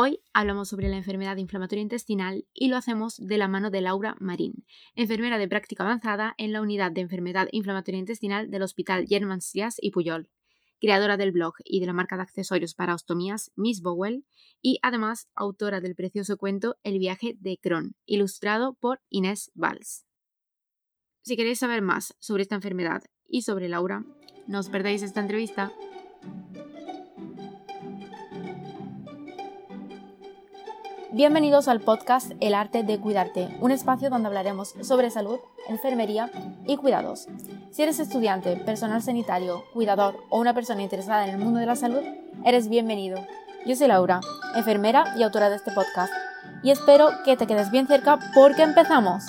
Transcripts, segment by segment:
Hoy hablamos sobre la enfermedad inflamatoria intestinal y lo hacemos de la mano de Laura Marín, enfermera de práctica avanzada en la unidad de enfermedad inflamatoria intestinal del Hospital Germán Strias y Puyol, creadora del blog y de la marca de accesorios para ostomías Miss Bowell y además autora del precioso cuento El viaje de Crohn, ilustrado por Inés Valls. Si queréis saber más sobre esta enfermedad y sobre Laura, no os perdáis esta entrevista. Bienvenidos al podcast El arte de cuidarte, un espacio donde hablaremos sobre salud, enfermería y cuidados. Si eres estudiante, personal sanitario, cuidador o una persona interesada en el mundo de la salud, eres bienvenido. Yo soy Laura, enfermera y autora de este podcast, y espero que te quedes bien cerca porque empezamos.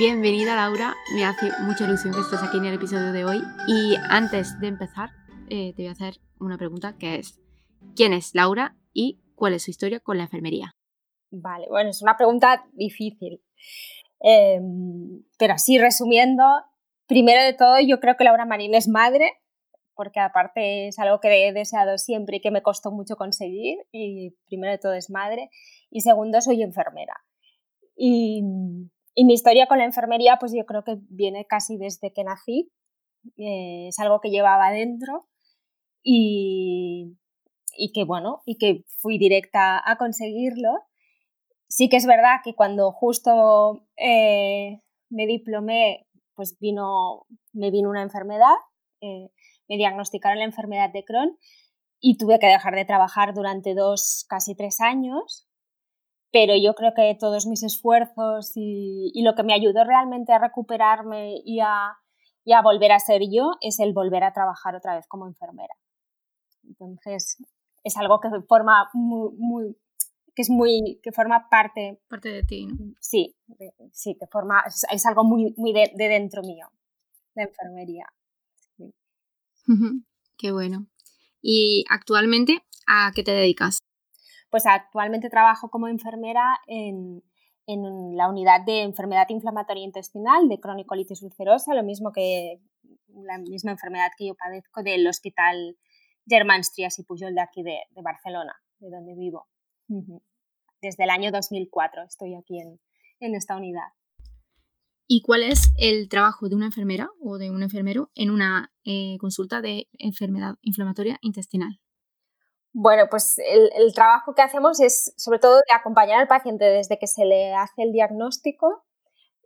Bienvenida Laura, me hace mucha ilusión que estés aquí en el episodio de hoy y antes de empezar eh, te voy a hacer una pregunta que es ¿quién es Laura y cuál es su historia con la enfermería? Vale, bueno, es una pregunta difícil, em, pero así resumiendo, primero de todo yo creo que Laura Marín es madre, porque aparte es algo que he deseado siempre y que me costó mucho conseguir, y primero de todo es madre, y segundo soy enfermera. Y y mi historia con la enfermería, pues yo creo que viene casi desde que nací. Eh, es algo que llevaba dentro y, y, que, bueno, y que fui directa a conseguirlo. Sí que es verdad que cuando justo eh, me diplomé, pues vino, me vino una enfermedad, eh, me diagnosticaron la enfermedad de Crohn y tuve que dejar de trabajar durante dos, casi tres años pero yo creo que todos mis esfuerzos y, lo que me ayudó realmente a recuperarme y a, volver a ser yo es el volver a trabajar otra vez como enfermera. Entonces, es algo que forma muy, que es muy, que forma parte... Parte de ti, ¿no? Sí, sí, que forma, es, algo muy, muy de, dentro mío, la enfermería. Qué bueno. ¿Y actualmente a qué te dedicas? Pues actualmente trabajo como enfermera en, la unidad de enfermedad inflamatoria intestinal de cronicolitis ulcerosa, lo mismo que la misma enfermedad que yo padezco del Hospital Germán Strias y Pujol de aquí de, Barcelona, de donde vivo. Desde el año 2004 estoy aquí en, esta unidad. ¿Y cuál es el trabajo de una enfermera o de un enfermero en una eh, consulta de enfermedad inflamatoria intestinal? Bueno, pues el, trabajo que hacemos es sobre todo de acompañar al paciente desde que se le hace el diagnóstico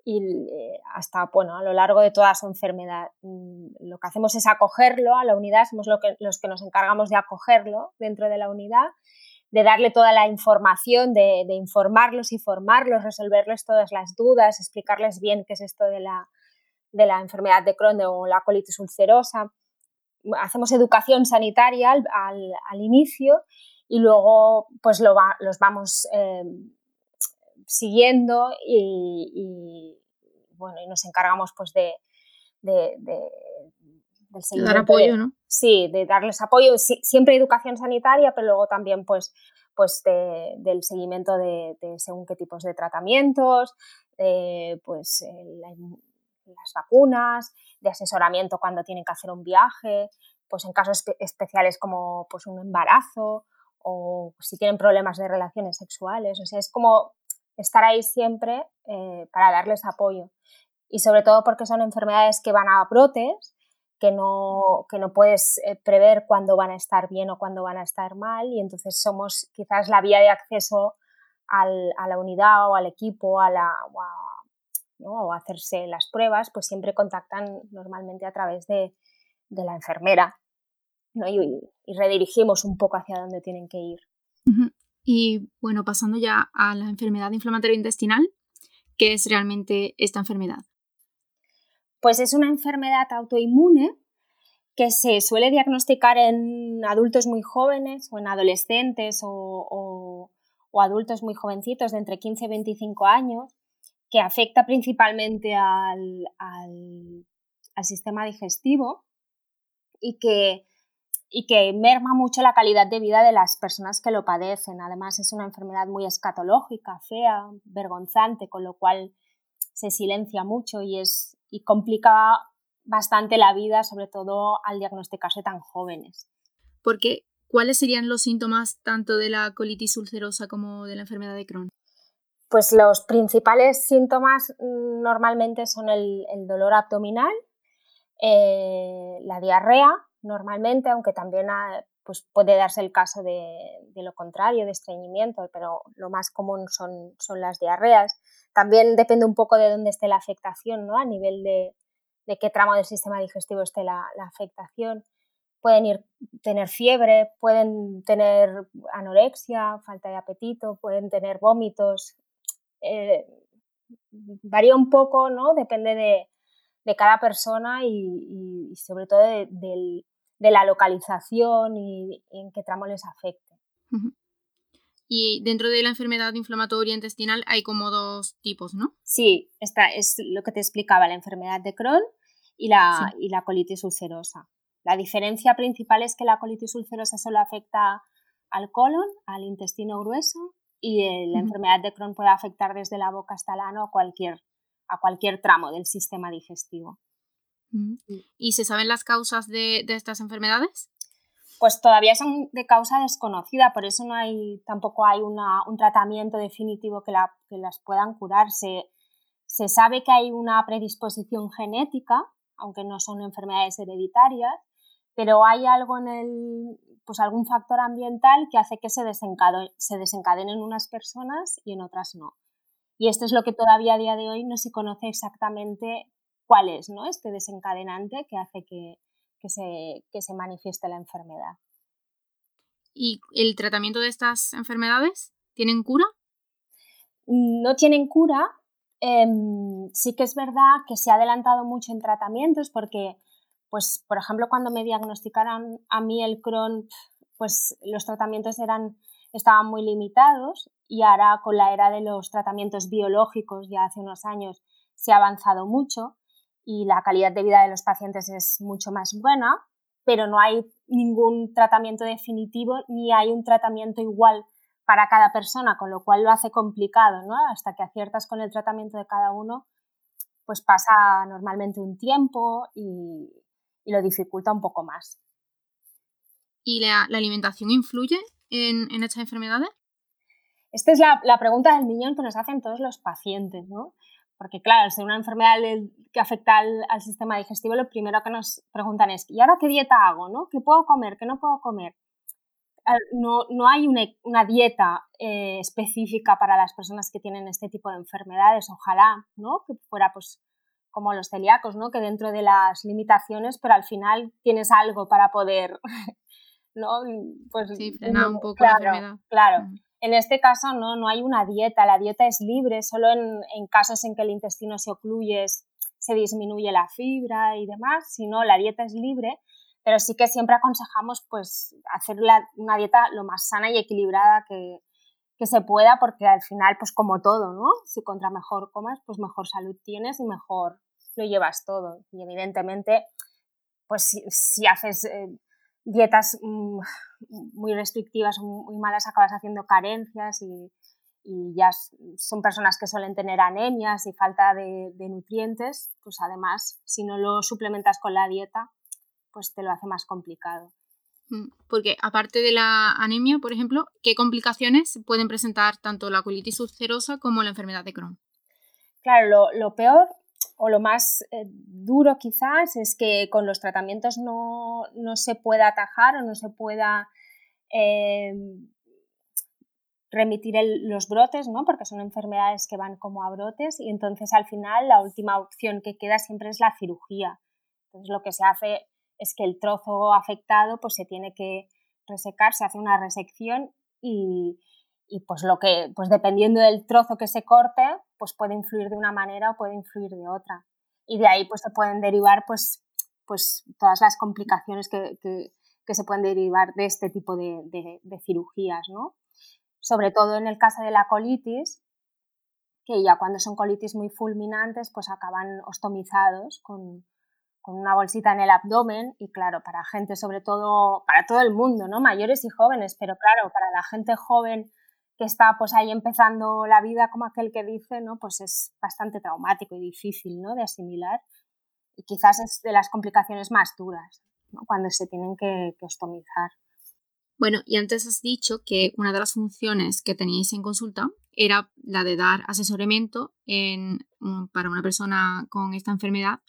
y eh, hasta bueno, a lo largo de toda su enfermedad. Mm, lo que hacemos es acogerlo a la unidad, somos los que nos encargamos de acogerlo dentro de la unidad, de darle toda la información, de, informarlos y formarlos, resolverles todas las dudas, explicarles bien qué es esto de la, de la enfermedad de Crohn o la colitis ulcerosa hacemos educación sanitaria al, al, inicio y luego pues lo los vamos em, siguiendo y, bueno, y nos encargamos pues de, de, del Dar apoyo, ¿no? Sí, de darles apoyo, siempre educación sanitaria, pero luego también pues, pues del seguimiento de, según qué tipos de tratamientos, pues las vacunas, de asesoramiento cuando tienen que hacer un viaje, pues en casos especiales como pues un embarazo o si tienen problemas de relaciones sexuales. O es como estar ahí siempre eh, para darles apoyo. Y sobre todo porque son enfermedades que van a brotes, que no, que no puedes eh, prever cuándo van a estar bien o cuándo van a estar mal. Y entonces somos quizás la vía de acceso al, a la unidad o al equipo a la, hacerse las pruebas, pues siempre contactan normalmente a través de, la enfermera y, redirigimos un poco hacia dónde tienen que ir. Y bueno, pasando ya a la enfermedad inflamatoria intestinal, ¿qué es realmente esta enfermedad? Pues es una enfermedad autoinmune que se suele diagnosticar en adultos muy jóvenes o en adolescentes o, o adultos muy jovencitos de entre 15 y 25 años que afecta principalmente al, sistema digestivo y que, y que merma mucho la calidad de vida de las personas que lo padecen. Además, es una enfermedad muy escatológica, fea, vergonzante, con lo cual se silencia mucho y, es, y complica bastante la vida, sobre todo al diagnosticarse tan jóvenes. Porque, ¿cuáles serían los síntomas tanto de la colitis ulcerosa como de la enfermedad de Crohn? Pues los principales síntomas mm, normalmente son el, dolor abdominal, eh, la diarrea, normalmente, aunque también pues puede darse el caso de, lo contrario, de estreñimiento, pero lo más común son, son, las diarreas. También depende un poco de dónde esté la afectación, ¿no? a nivel de, qué tramo del sistema digestivo esté la, afectación. Pueden ir, tener fiebre, pueden tener anorexia, falta de apetito, pueden tener vómitos, eh, varía un poco, ¿no? Depende de, cada persona y, sobre todo de, la localización y, en qué tramo les afecte. Y dentro de la enfermedad inflamatoria intestinal hay como dos tipos, ¿no? Sí, esta es lo que te explicaba, la enfermedad de Crohn y la, y la colitis ulcerosa. La diferencia principal es que la colitis ulcerosa solo afecta al colon, al intestino grueso, y eh, la enfermedad de Crohn puede afectar desde la boca hasta el ano a cualquier, a cualquier tramo del sistema digestivo. ¿Y se saben las causas de, estas enfermedades? Pues todavía son de causa desconocida, por eso no hay, tampoco hay un tratamiento definitivo que, que las puedan curar. Se, se sabe que hay una predisposición genética, aunque no son enfermedades hereditarias, pero hay algo en el, pues algún factor ambiental que hace que se, se desencadenen unas personas y en otras no. Y esto es lo que todavía a día de hoy no se conoce exactamente cuál es ¿no? este desencadenante que hace que, se, que se manifieste la enfermedad. ¿Y el tratamiento de estas enfermedades tienen cura? No tienen cura. Em, sí que es verdad que se ha adelantado mucho en tratamientos porque pues por ejemplo cuando me diagnosticaron a mí el Crohn, pues los tratamientos eran, estaban muy limitados y ahora con la era de los tratamientos biológicos ya hace unos años se ha avanzado mucho y la calidad de vida de los pacientes es mucho más buena, pero no hay ningún tratamiento definitivo ni hay un tratamiento igual para cada persona, con lo cual lo hace complicado, ¿no? Hasta que aciertas con el tratamiento de cada uno, pues pasa normalmente un tiempo y, y lo dificulta un poco más. ¿Y la, alimentación influye en, estas enfermedades? Esta es la, pregunta del millón que nos hacen todos los pacientes, ¿no? Porque claro, al ser una enfermedad que afecta al, sistema digestivo, lo primero que nos preguntan es, ¿y ahora qué dieta hago? ¿no? ¿Qué puedo comer? ¿Qué no puedo comer? No, no hay una, dieta eh, específica para las personas que tienen este tipo de enfermedades, ojalá, ¿no? Que fuera pues como los celíacos, ¿no? Que dentro de las limitaciones, pero al final tienes algo para poder, ¿no? Pues, sí, frenar un poco la enfermedad. Claro. En este caso no, no hay una dieta, la dieta es libre, solo en, casos en que el intestino se ocluye se disminuye la fibra y demás, si no, la dieta es libre, pero sí que siempre aconsejamos pues hacer una dieta lo más sana y equilibrada que, que se pueda, porque al final, pues como todo, ¿no? Si contra mejor comas, pues mejor salud tienes y mejor lo llevas todo. Y evidentemente, pues si, haces eh, dietas mm, muy restrictivas, muy malas, acabas haciendo carencias y, ya son personas que suelen tener anemias y falta de nutrientes, pues además, si no lo suplementas con la dieta, pues te lo hace más complicado. Porque aparte de la anemia, por ejemplo, ¿qué complicaciones pueden presentar tanto la colitis ulcerosa como la enfermedad de Crohn? Claro, lo, peor o lo más eh, duro quizás es que con los tratamientos no, se pueda atajar o no se pueda em, remitir los brotes, ¿no? porque son enfermedades que van como a brotes y entonces al final la última opción que queda siempre es la cirugía. Entonces lo que se hace es que el trozo afectado pues se tiene que resecar, se hace una resección y, pues lo que, pues dependiendo del trozo que se corte, pues puede influir de una manera o puede influir de otra. Y de ahí pues se pueden derivar pues, pues todas las complicaciones que, se pueden derivar de este tipo de, de, cirugías, ¿no? Sobre todo en el caso de la colitis, que ya cuando son colitis muy fulminantes, pues acaban ostomizados con, con una bolsita en el abdomen y claro, para gente sobre todo, para todo el mundo, ¿no? Mayores y jóvenes, pero claro, para la gente joven que está pues ahí empezando la vida como aquel que dice, ¿no? Pues es bastante traumático y difícil, ¿no? De asimilar y quizás es de las complicaciones más duras, Cuando se tienen que, que. Bueno, y antes has dicho que una de las funciones que teníais en consulta era la de dar asesoramiento en, para una persona con esta enfermedad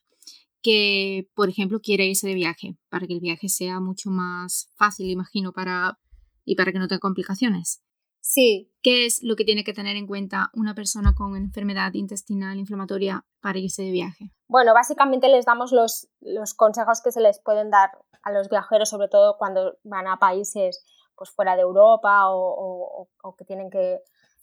que, por ejemplo, quiere irse de viaje, para que el viaje sea mucho más fácil, imagino, para, y para que no tenga complicaciones. Sí. ¿Qué es lo que tiene que tener en cuenta una persona con enfermedad intestinal inflamatoria para irse de viaje? Bueno, básicamente les damos los, los consejos que se les pueden dar a los viajeros, sobre todo cuando van a países pues, fuera de Europa o, o, que tienen que,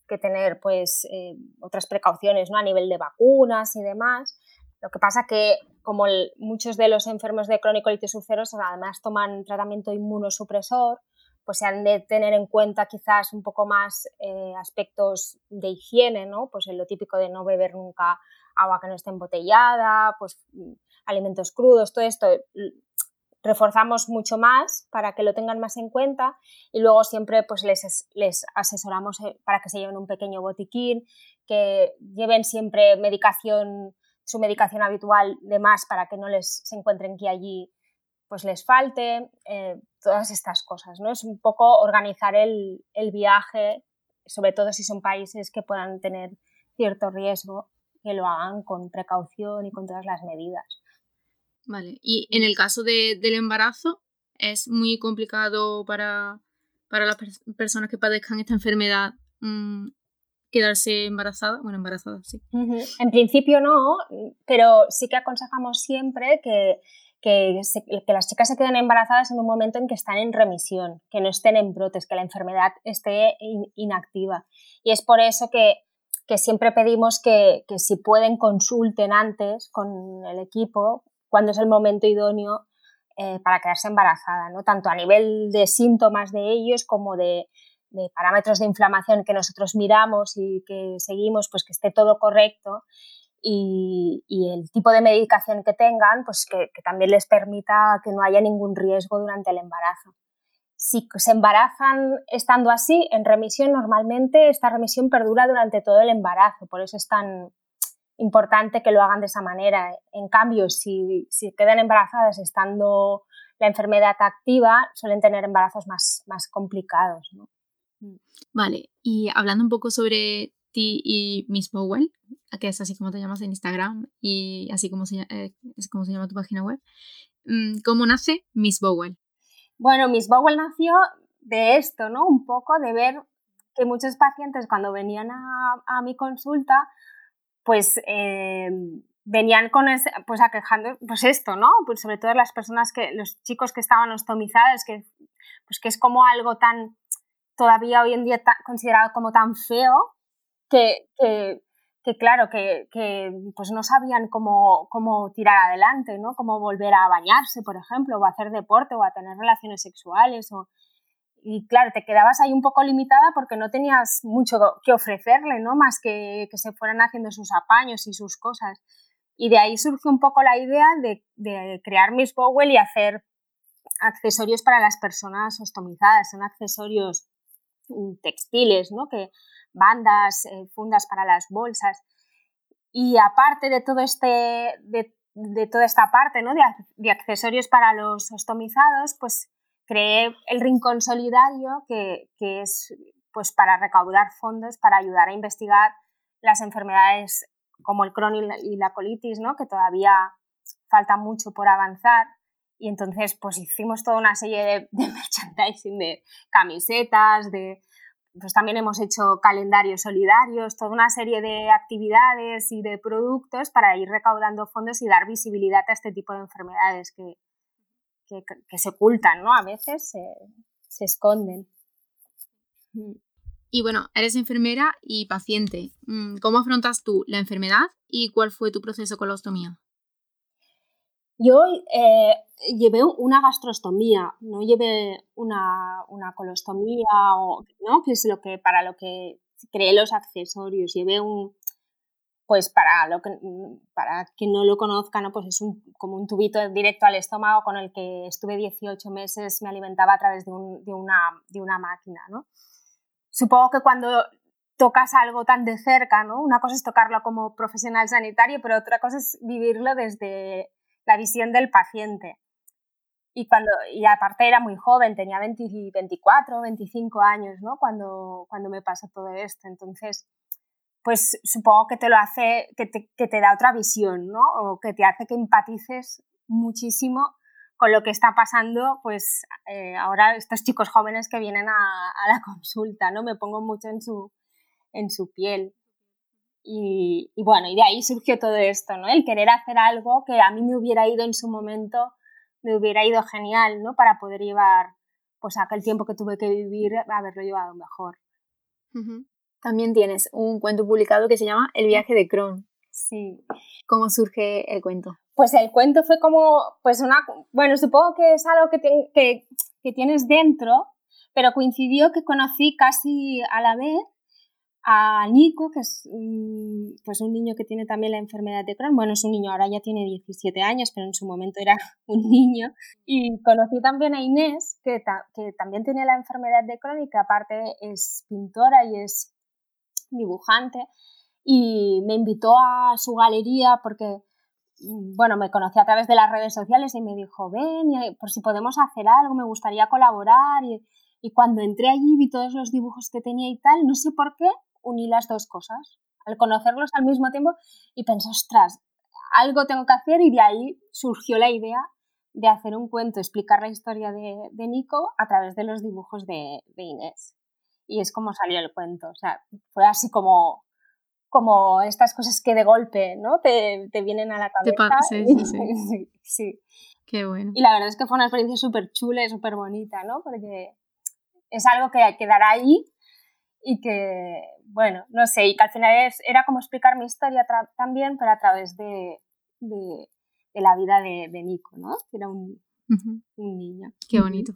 que tener pues, eh, otras precauciones ¿no? a nivel de vacunas y demás. Lo que pasa que como muchos de los enfermos de cronicolitis ulcerosa además toman tratamiento inmunosupresor, pues se han de tener en cuenta quizás un poco más eh, aspectos de higiene, ¿no? Pues lo típico de no beber nunca agua que no esté embotellada, pues mm, alimentos crudos, todo esto reforzamos mucho más para que lo tengan más en cuenta y luego siempre pues les, les asesoramos eh, para que se lleven un pequeño botiquín, que lleven siempre medicación su medicación habitual de más para que no les se encuentren que allí pues les falte, eh, todas estas cosas, ¿no? Es un poco organizar el, el, viaje, sobre todo si son países que puedan tener cierto riesgo, que lo hagan con precaución y con todas las medidas. Vale, y en el caso de, del embarazo, es muy complicado para, para las personas que padezcan esta enfermedad mm, quedarse embarazada, bueno, embarazada, sí. En principio no, pero sí que aconsejamos siempre que, que, las chicas se queden embarazadas en un momento en que están en remisión, que no estén en brotes, que la enfermedad esté inactiva. Y es por eso que, que siempre pedimos que, que, si pueden consulten antes con el equipo cuando es el momento idóneo eh, para quedarse embarazada, ¿no? tanto a nivel de síntomas de ellos como de, de parámetros de inflamación que nosotros miramos y que seguimos, pues que esté todo correcto y, el tipo de medicación que tengan, pues que, también les permita que no haya ningún riesgo durante el embarazo. Si se embarazan estando así, en remisión, normalmente esta remisión perdura durante todo el embarazo, por eso es tan importante que lo hagan de esa manera. En cambio, si, si quedan embarazadas estando la enfermedad activa, suelen tener embarazos más, más complicados. ¿no? Mm. Vale, y hablando un poco sobre ti y Miss Bowen, que es así como te llamas en Instagram y así como se, eh, es como se llama tu página web, mm, ¿cómo nace Miss Bowen? Bueno, Miss Bowen nació de esto, ¿no? Un poco de ver que muchos pacientes cuando venían a, a mi consulta, pues eh, venían con ese, pues aquejando, pues esto, ¿no? Pues sobre todo las personas que, los chicos que estaban ostomizados, que, pues que es como algo tan todavía hoy en día considerado como tan feo que, que, claro, que, que, pues no sabían cómo, cómo tirar adelante, ¿no? Cómo volver a bañarse, por ejemplo, o a hacer deporte, o a tener relaciones sexuales, o, y claro, te quedabas ahí un poco limitada porque no tenías mucho que ofrecerle, ¿no? Más que que se fueran haciendo sus apaños y sus cosas. Y de ahí surge un poco la idea de, de crear Miss Bowell y hacer accesorios para las personas ostomizadas. Son accesorios textiles, ¿no? que bandas, eh, fundas para las bolsas. Y aparte de todo este, de, toda esta parte ¿no? de, accesorios para los ostomizados, pues creé el Rincón Solidario, que, es pues, para recaudar fondos para ayudar a investigar las enfermedades como el Crohn y la colitis, ¿no? que todavía falta mucho por avanzar y entonces, pues hicimos toda una serie de, merchandising, de camisetas, de, pues también hemos hecho calendarios solidarios, toda una serie de actividades y de productos para ir recaudando fondos y dar visibilidad a este tipo de enfermedades que, que, se ocultan, ¿no? A veces se, se esconden. Mm. Y bueno, eres enfermera y paciente. Mm, ¿Cómo afrontas tú la enfermedad y cuál fue tu proceso con la ostomía? Yo eh, llevé una gastrostomía, no llevé una, una colostomía, o, ¿no? que es lo que, para lo que creé los accesorios. Llevé un, pues para, lo que, para quien no lo conozca, ¿no? pues es un, como un tubito directo al estómago con el que estuve 18 meses, me alimentaba a través de, de, una, de una máquina. ¿no? supongo que cuando tocas algo tan de cerca, ¿no? Una cosa es tocarlo como profesional sanitario, pero otra cosa es vivirlo desde la visión del paciente. Y, cuando, y aparte era muy joven, tenía 24, 25 años, ¿no? Cuando, cuando me pasó todo esto. Entonces, pues supongo que te lo hace, que te, que te da otra visión, ¿no? O que te hace que empatices muchísimo con lo que está pasando, pues eh, ahora estos chicos jóvenes que vienen a, a, la consulta, ¿no? Me pongo mucho en su, en su piel. Y, y, bueno, y de ahí surgió todo esto, ¿no? El querer hacer algo que a mí me hubiera ido en su momento me hubiera ido genial, ¿no? Para poder llevar, pues aquel tiempo que tuve que vivir, haberlo llevado mejor. También tienes un cuento publicado que se llama El viaje de Kron. Sí. ¿Cómo surge el cuento? Pues el cuento fue como, pues una, bueno, supongo que es algo que, que, que tienes dentro, pero coincidió que conocí casi a la vez a Nico, que es pues un niño que tiene también la enfermedad de Crohn. Bueno, es un niño, ahora ya tiene 17 años, pero en su momento era un niño. Y conocí también a Inés, que, que también tiene la enfermedad de Crohn y que aparte es pintora y es dibujante. Y me invitó a su galería porque, bueno, me conocí a través de las redes sociales y me dijo, ven, por si podemos hacer algo, me gustaría colaborar. Y cuando entré allí vi todos los dibujos que tenía y tal, no sé por qué, uní las dos cosas. Al conocerlos al mismo tiempo y pensé, ostras, algo tengo que hacer y de ahí surgió la idea de hacer un cuento, explicar la historia de, de Nico a través de los dibujos de, de, Inés. Y es como salió el cuento. O sea, fue así como, como estas cosas que de golpe ¿no? te, te vienen a la cabeza. Sí, sí, sí. sí. Qué bueno. Y la verdad es que fue una experiencia súper chula y súper bonita, ¿no? Porque es algo que quedará ahí y que, bueno, no sé, y que al final era como explicar mi historia también, pero a través de, de, la vida de, de, Nico, ¿no? Que era un, un niño. Qué bonito.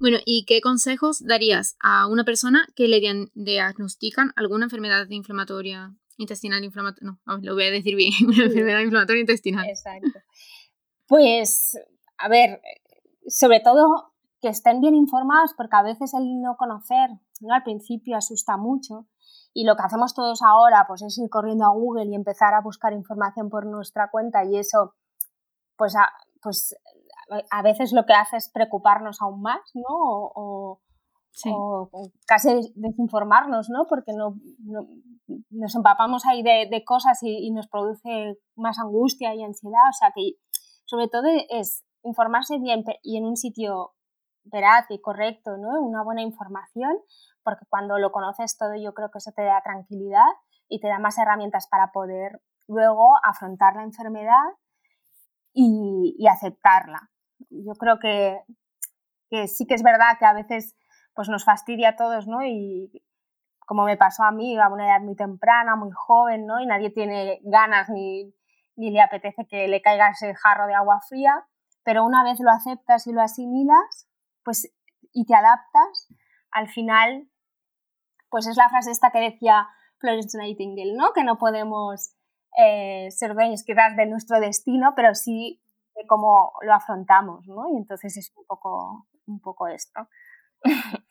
Bueno, ¿y qué consejos darías a una persona que le diagnostican alguna enfermedad inflamatoria intestinal inflamatoria? No, lo voy a decir bien, una enfermedad inflamatoria intestinal. Exacto. Pues, a ver, sobre todo que estén bien informados, porque a veces el no conocer, ¿no? al principio asusta mucho. Y lo que hacemos todos ahora pues es ir corriendo a Google y empezar a buscar información por nuestra cuenta y eso pues a, pues a veces lo que hace es preocuparnos aún más, ¿no? O, o, casi desinformarnos, ¿no? Porque no, nos empapamos ahí de, de cosas y, y, nos produce más angustia y ansiedad. O sea que sobre todo es informarse bien y en un sitio veraz y correcto, ¿no? Una buena información, porque cuando lo conoces todo yo creo que eso te da tranquilidad y te da más herramientas para poder luego afrontar la enfermedad y, y aceptarla. Yo creo que, que, sí que es verdad que a veces pues nos fastidia a todos, ¿no? Y como me pasó a mí, a una edad muy temprana, muy joven, ¿no? Y nadie tiene ganas ni, ni le apetece que le caiga ese jarro de agua fría, pero una vez lo aceptas y lo asimilas, pues, y te adaptas, al final, pues es la frase esta que decía Florence Nightingale, ¿no? Que no podemos eh, ser dueños quizás de nuestro destino, pero sí de cómo lo afrontamos, ¿no? Y entonces es un poco, un poco esto.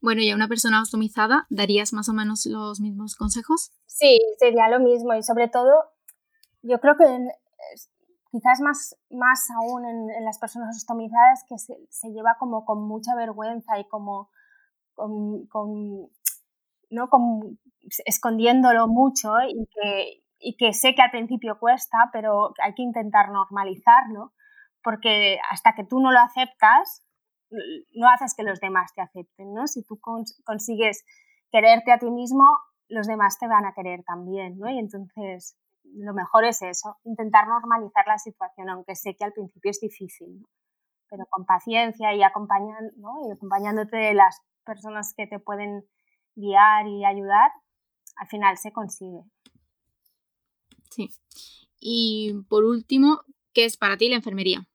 Bueno, y a una persona optimizada, ¿darías más o menos los mismos consejos? Sí, sería lo mismo y sobre todo, yo creo que quizás más, más aún en, las personas ostomizadas que se, se, lleva como con mucha vergüenza y como con, ¿no? Con, escondiéndolo mucho y que, y que sé que al principio cuesta, pero hay que intentar normalizarlo porque hasta que tú no lo aceptas, no haces que los demás te acepten, ¿no? Si tú consigues quererte a ti mismo, los demás te van a querer también, ¿no? Y entonces lo mejor es eso, intentar normalizar la situación, aunque sé que al principio es difícil, pero con paciencia y, ¿no? y acompañándote de las personas que te pueden guiar y ayudar, al final se consigue. Sí. Y por último, ¿qué es para ti la enfermería?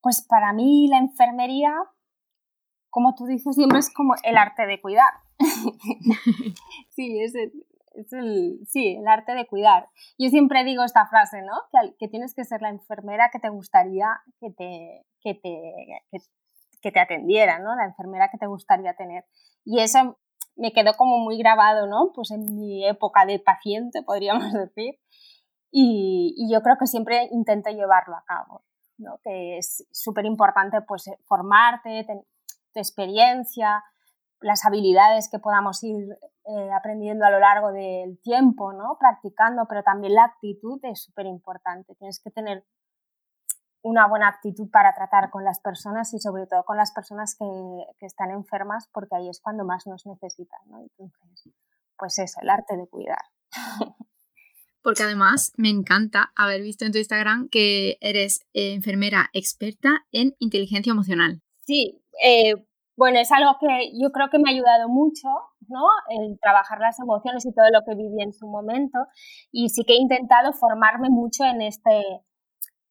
Pues para mí la enfermería, como tú dices siempre, es como el arte de cuidar. sí, es el, es el, sí, el arte de cuidar. Yo siempre digo esta frase, ¿no? Que, que tienes que ser la enfermera que te gustaría que te, que te, que te atendiera, ¿no? La enfermera que te gustaría tener. Y eso me quedó como muy grabado, ¿no? Pues en mi época de paciente, podríamos decir. Y, yo creo que siempre intento llevarlo a cabo, ¿no? Que es súper importante, pues, formarte, tu experiencia, las habilidades que podamos ir eh, aprendiendo a lo largo del tiempo, ¿no? Practicando, pero también la actitud es súper importante. Tienes que tener una buena actitud para tratar con las personas y sobre todo con las personas que, que están enfermas porque ahí es cuando más nos necesitan, ¿no? Entonces, pues eso, el arte de cuidar. Porque además me encanta haber visto en tu Instagram que eres eh, enfermera experta en inteligencia emocional. Sí, eh, bueno, es algo que yo creo que me ha ayudado mucho, ¿no? El trabajar las emociones y todo lo que viví en su momento. Y sí que he intentado formarme mucho en este,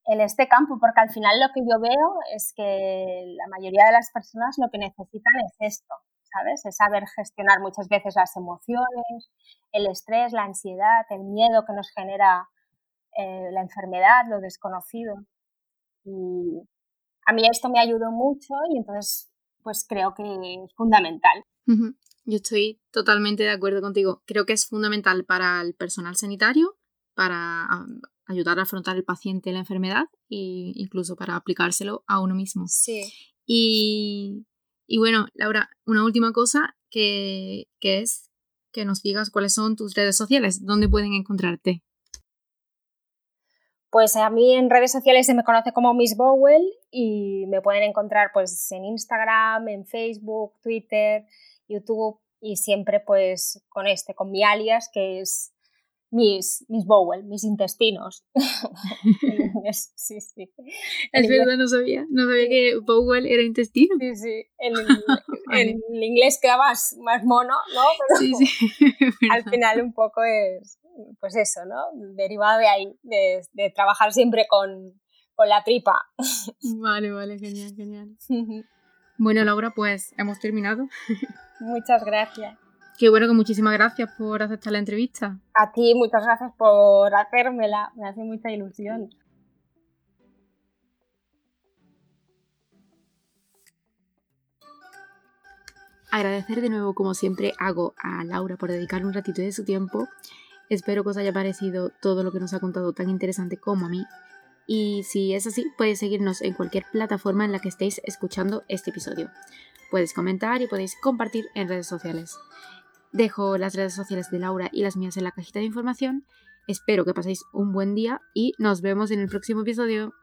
en este campo, porque al final lo que yo veo es que la mayoría de las personas lo que necesitan es esto, ¿sabes? Es saber gestionar muchas veces las emociones, el estrés, la ansiedad, el miedo que nos genera eh, la enfermedad, lo desconocido. Y a mí esto me ayudó mucho y entonces pues creo que es fundamental. Yo estoy totalmente de acuerdo contigo. Creo que es fundamental para el personal sanitario, para ayudar a afrontar el paciente la enfermedad e incluso para aplicárselo a uno mismo. Sí. Y, y bueno, Laura, una última cosa que, que es que nos digas cuáles son tus redes sociales, dónde pueden encontrarte. Pues a mí en redes sociales se me conoce como Miss Bowell y me pueden encontrar pues en Instagram, en Facebook, Twitter, YouTube y siempre pues con este, con mi alias que es Miss, Miss Bowell, mis intestinos. sí, sí. Es verdad, no sabía. No sabía que Bowell era intestino. Sí, sí. En, el inglés queda más, más mono, ¿no? sí, sí. al final un poco es, pues eso, ¿no? Derivado de ahí, de, trabajar siempre con, la tripa. Vale, vale, genial, genial. Bueno, Laura, pues hemos terminado. Muchas gracias. Qué bueno que muchísimas gracias por aceptar la entrevista. A ti, muchas gracias por hacérmela, me hace mucha ilusión. Agradecer de nuevo, como siempre hago, a Laura por dedicar un ratito de su tiempo Espero que os haya parecido todo lo que nos ha contado tan interesante como a mí. Y si es así, podéis seguirnos en cualquier plataforma en la que estéis escuchando este episodio. Puedes comentar y podéis compartir en redes sociales. Dejo las redes sociales de Laura y las mías en la cajita de información. Espero que paséis un buen día y nos vemos en el próximo episodio.